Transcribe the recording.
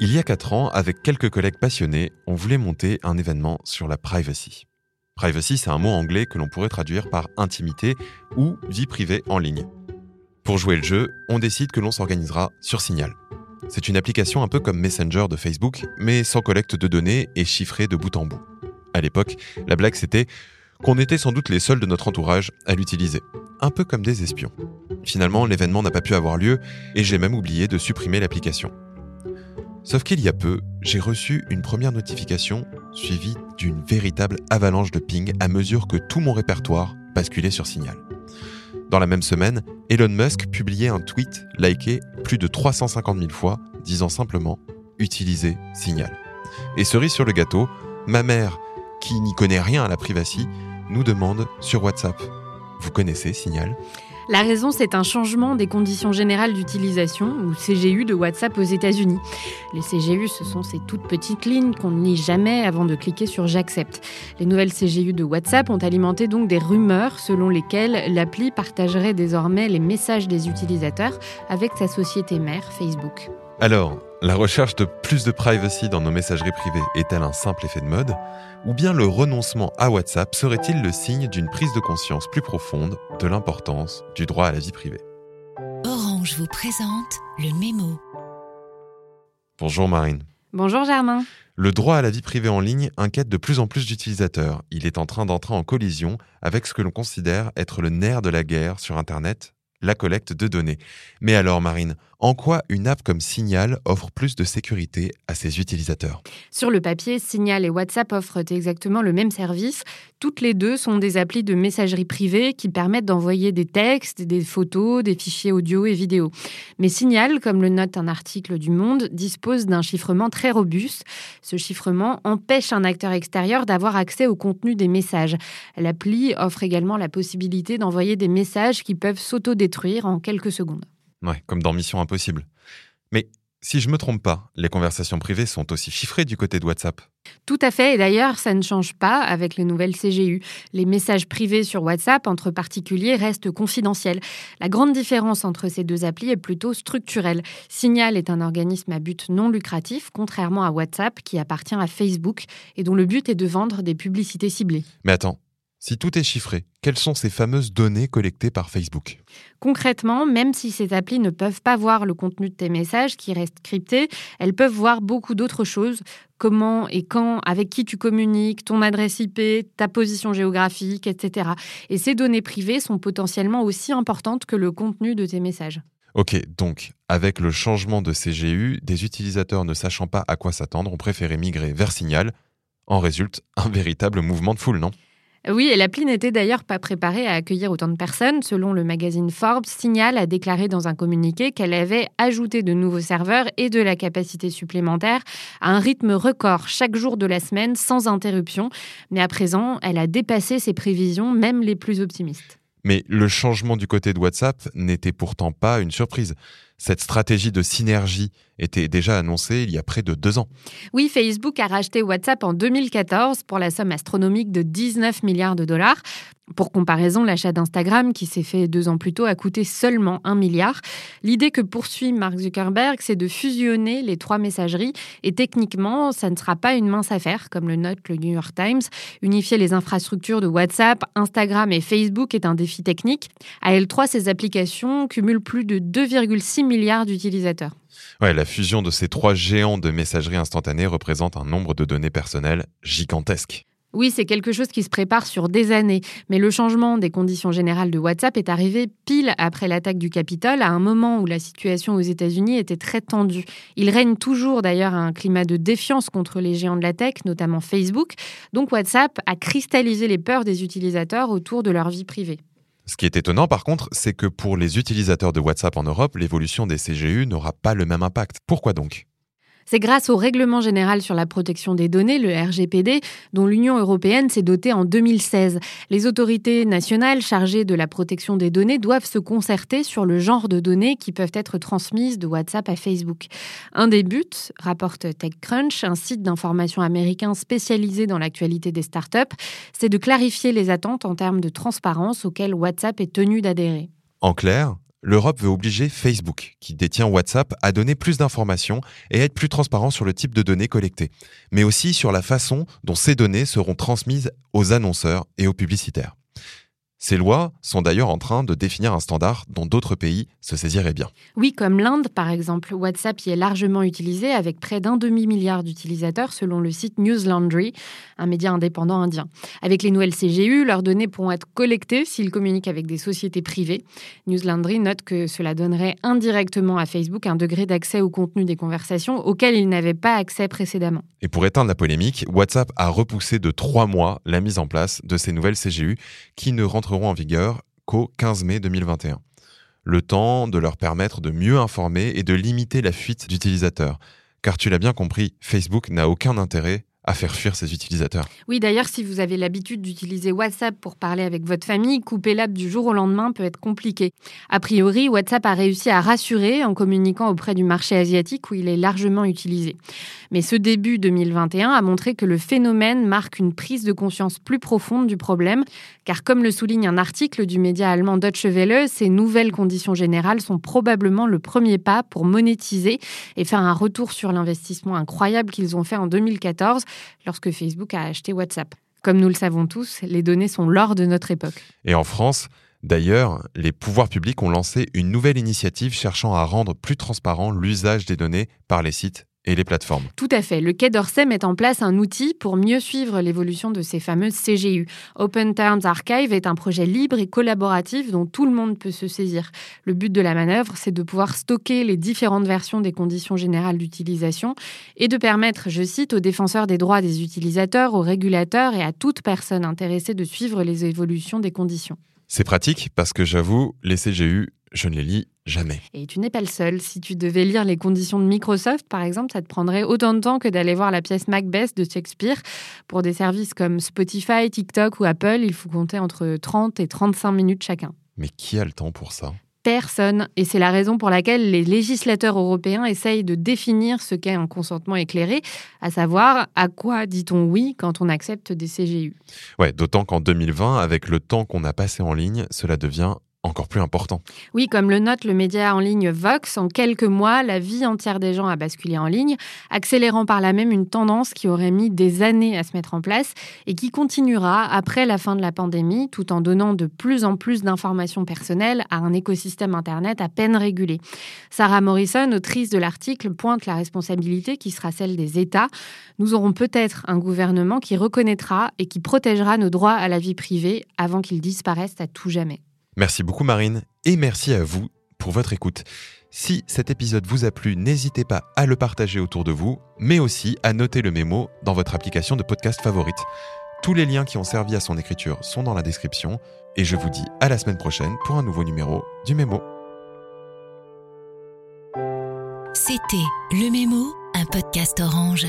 Il y a 4 ans, avec quelques collègues passionnés, on voulait monter un événement sur la privacy. Privacy, c'est un mot anglais que l'on pourrait traduire par intimité ou vie privée en ligne. Pour jouer le jeu, on décide que l'on s'organisera sur Signal. C'est une application un peu comme Messenger de Facebook, mais sans collecte de données et chiffrée de bout en bout. À l'époque, la blague c'était qu'on était sans doute les seuls de notre entourage à l'utiliser, un peu comme des espions. Finalement, l'événement n'a pas pu avoir lieu et j'ai même oublié de supprimer l'application. Sauf qu'il y a peu, j'ai reçu une première notification suivie d'une véritable avalanche de ping à mesure que tout mon répertoire basculait sur Signal. Dans la même semaine, Elon Musk publiait un tweet liké plus de 350 000 fois disant simplement Utilisez Signal. Et cerise sur le gâteau, ma mère, qui n'y connaît rien à la privacy, nous demande sur WhatsApp Vous connaissez Signal? La raison, c'est un changement des conditions générales d'utilisation, ou CGU, de WhatsApp aux États-Unis. Les CGU, ce sont ces toutes petites lignes qu'on ne lit jamais avant de cliquer sur J'accepte. Les nouvelles CGU de WhatsApp ont alimenté donc des rumeurs selon lesquelles l'appli partagerait désormais les messages des utilisateurs avec sa société mère, Facebook. Alors, la recherche de plus de privacy dans nos messageries privées est-elle un simple effet de mode? Ou bien le renoncement à WhatsApp serait-il le signe d'une prise de conscience plus profonde de l'importance du droit à la vie privée? Orange vous présente le mémo. Bonjour Marine. Bonjour Germain. Le droit à la vie privée en ligne inquiète de plus en plus d'utilisateurs. Il est en train d'entrer en collision avec ce que l'on considère être le nerf de la guerre sur Internet, la collecte de données. Mais alors, Marine, en quoi une app comme Signal offre plus de sécurité à ses utilisateurs? Sur le papier, Signal et WhatsApp offrent exactement le même service. Toutes les deux sont des applis de messagerie privée qui permettent d'envoyer des textes, des photos, des fichiers audio et vidéo. Mais Signal, comme le note un article du Monde, dispose d'un chiffrement très robuste. Ce chiffrement empêche un acteur extérieur d'avoir accès au contenu des messages. L'appli offre également la possibilité d'envoyer des messages qui peuvent s'autodétruire en quelques secondes. Ouais, comme dans Mission Impossible. Mais si je me trompe pas, les conversations privées sont aussi chiffrées du côté de WhatsApp. Tout à fait, et d'ailleurs, ça ne change pas avec les nouvelles CGU. Les messages privés sur WhatsApp entre particuliers restent confidentiels. La grande différence entre ces deux applis est plutôt structurelle. Signal est un organisme à but non lucratif, contrairement à WhatsApp qui appartient à Facebook et dont le but est de vendre des publicités ciblées. Mais attends, si tout est chiffré, quelles sont ces fameuses données collectées par Facebook? Concrètement, même si ces applis ne peuvent pas voir le contenu de tes messages qui restent cryptés, elles peuvent voir beaucoup d'autres choses, comment et quand, avec qui tu communiques, ton adresse IP, ta position géographique, etc. Et ces données privées sont potentiellement aussi importantes que le contenu de tes messages. Ok, donc avec le changement de CGU, des utilisateurs ne sachant pas à quoi s'attendre ont préféré migrer vers Signal. En résulte un véritable mouvement de foule, non? Oui, et l'appli n'était d'ailleurs pas préparée à accueillir autant de personnes. Selon le magazine Forbes, Signal a déclaré dans un communiqué qu'elle avait ajouté de nouveaux serveurs et de la capacité supplémentaire à un rythme record chaque jour de la semaine sans interruption. Mais à présent, elle a dépassé ses prévisions, même les plus optimistes. Mais le changement du côté de WhatsApp n'était pourtant pas une surprise. Cette stratégie de synergie était déjà annoncée il y a près de deux ans. Oui, Facebook a racheté WhatsApp en 2014 pour la somme astronomique de 19 milliards de dollars. Pour comparaison, l'achat d'Instagram, qui s'est fait deux ans plus tôt, a coûté seulement un milliard. L'idée que poursuit Mark Zuckerberg, c'est de fusionner les trois messageries. Et techniquement, ça ne sera pas une mince affaire, comme le note le New York Times. Unifier les infrastructures de WhatsApp, Instagram et Facebook est un défi technique. À L3, ces applications cumulent plus de 2,6 milliards d'utilisateurs. Ouais, la fusion de ces trois géants de messagerie instantanée représente un nombre de données personnelles gigantesque. Oui, c'est quelque chose qui se prépare sur des années, mais le changement des conditions générales de WhatsApp est arrivé pile après l'attaque du Capitole, à un moment où la situation aux États-Unis était très tendue. Il règne toujours d'ailleurs un climat de défiance contre les géants de la tech, notamment Facebook, donc WhatsApp a cristallisé les peurs des utilisateurs autour de leur vie privée. Ce qui est étonnant par contre, c'est que pour les utilisateurs de WhatsApp en Europe, l'évolution des CGU n'aura pas le même impact. Pourquoi donc? C'est grâce au Règlement général sur la protection des données, le RGPD, dont l'Union européenne s'est dotée en 2016. Les autorités nationales chargées de la protection des données doivent se concerter sur le genre de données qui peuvent être transmises de WhatsApp à Facebook. Un des buts, rapporte TechCrunch, un site d'information américain spécialisé dans l'actualité des startups, c'est de clarifier les attentes en termes de transparence auxquelles WhatsApp est tenu d'adhérer. En clair, l'Europe veut obliger Facebook, qui détient WhatsApp, à donner plus d'informations et être plus transparent sur le type de données collectées, mais aussi sur la façon dont ces données seront transmises aux annonceurs et aux publicitaires. Ces lois sont d'ailleurs en train de définir un standard dont d'autres pays se saisiraient bien. Oui, comme l'Inde par exemple. WhatsApp y est largement utilisé avec près d'un demi-milliard d'utilisateurs selon le site News Laundry, un média indépendant indien. Avec les nouvelles CGU, leurs données pourront être collectées s'ils communiquent avec des sociétés privées. News Laundry note que cela donnerait indirectement à Facebook un degré d'accès au contenu des conversations auquel il n'avait pas accès précédemment. Et pour éteindre la polémique, WhatsApp a repoussé de trois mois la mise en place de ces nouvelles CGU qui ne rentrent en vigueur qu'au 15 mai 2021. Le temps de leur permettre de mieux informer et de limiter la fuite d'utilisateurs. Car tu l'as bien compris, Facebook n'a aucun intérêt à faire fuir ses utilisateurs. Oui, d'ailleurs, si vous avez l'habitude d'utiliser WhatsApp pour parler avec votre famille, couper l'app du jour au lendemain peut être compliqué. A priori, WhatsApp a réussi à rassurer en communiquant auprès du marché asiatique où il est largement utilisé. Mais ce début 2021 a montré que le phénomène marque une prise de conscience plus profonde du problème, car comme le souligne un article du média allemand Deutsche Welle, ces nouvelles conditions générales sont probablement le premier pas pour monétiser et faire un retour sur l'investissement incroyable qu'ils ont fait en 2014 lorsque Facebook a acheté WhatsApp. Comme nous le savons tous, les données sont l'or de notre époque. Et en France, D'ailleurs, les pouvoirs publics ont lancé une nouvelle initiative cherchant à rendre plus transparent l'usage des données par les sites et les plateformes. Tout à fait. Le Quai d'Orsay met en place un outil pour mieux suivre l'évolution de ces fameuses CGU. Open Terms Archive est un projet libre et collaboratif dont tout le monde peut se saisir. Le but de la manœuvre, c'est de pouvoir stocker les différentes versions des conditions générales d'utilisation et de permettre, je cite, aux défenseurs des droits des utilisateurs, aux régulateurs et à toute personne intéressée de suivre les évolutions des conditions. C'est pratique parce que j'avoue, les CGU, je ne les lis jamais. Et tu n'es pas le seul. Si tu devais lire les conditions de Microsoft, par exemple, ça te prendrait autant de temps que d'aller voir la pièce Macbeth de Shakespeare. Pour des services comme Spotify, TikTok ou Apple, il faut compter entre 30 et 35 minutes chacun. Mais qui a le temps pour ça? Personne. Et c'est la raison pour laquelle les législateurs européens essayent de définir ce qu'est un consentement éclairé, à savoir à quoi dit-on oui quand on accepte des CGU. Ouais, d'autant qu'en 2020, avec le temps qu'on a passé en ligne, cela devient encore plus important. Oui, comme le note le média en ligne Vox, en quelques mois, la vie entière des gens a basculé en ligne, accélérant par là même une tendance qui aurait mis des années à se mettre en place et qui continuera après la fin de la pandémie, tout en donnant de plus en plus d'informations personnelles à un écosystème Internet à peine régulé. Sarah Morrison, autrice de l'article, pointe la responsabilité qui sera celle des États. Nous aurons peut-être un gouvernement qui reconnaîtra et qui protégera nos droits à la vie privée avant qu'ils disparaissent à tout jamais. Merci beaucoup Marine et merci à vous pour votre écoute. Si cet épisode vous a plu, n'hésitez pas à le partager autour de vous, mais aussi à noter le mémo dans votre application de podcast favorite. Tous les liens qui ont servi à son écriture sont dans la description et je vous dis à la semaine prochaine pour un nouveau numéro du mémo. C'était Le Mémo, un podcast orange.